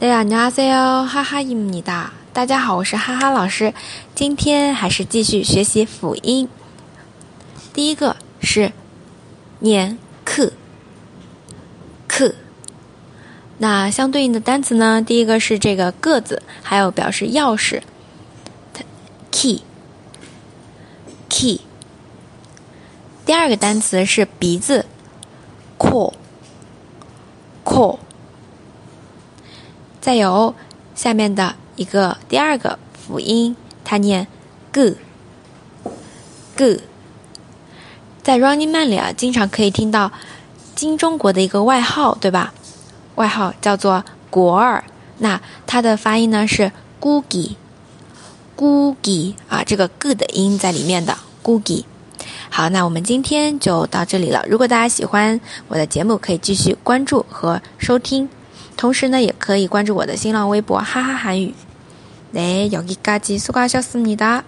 大家好，我是哈哈伊姆尼达。大家好，我是哈哈老师。今天还是继续学习辅音。第一个是念克克，那相对应的单词呢？第一个是这个个子，还有表示钥匙，key key。第二个单词是鼻子，core core。再有下面的一个第二个辅音，它念 g g。在 Running Man 里啊，经常可以听到金中国的一个外号，对吧？外号叫做果儿。那它的发音呢是 Gugi Gugi 啊，这个 g 的音在里面的 Gugi。好，那我们今天就到这里了。如果大家喜欢我的节目，可以继续关注和收听。同时呢，也可以关注我的新浪微博“哈哈韩语”。네여기까지수고하셨습니다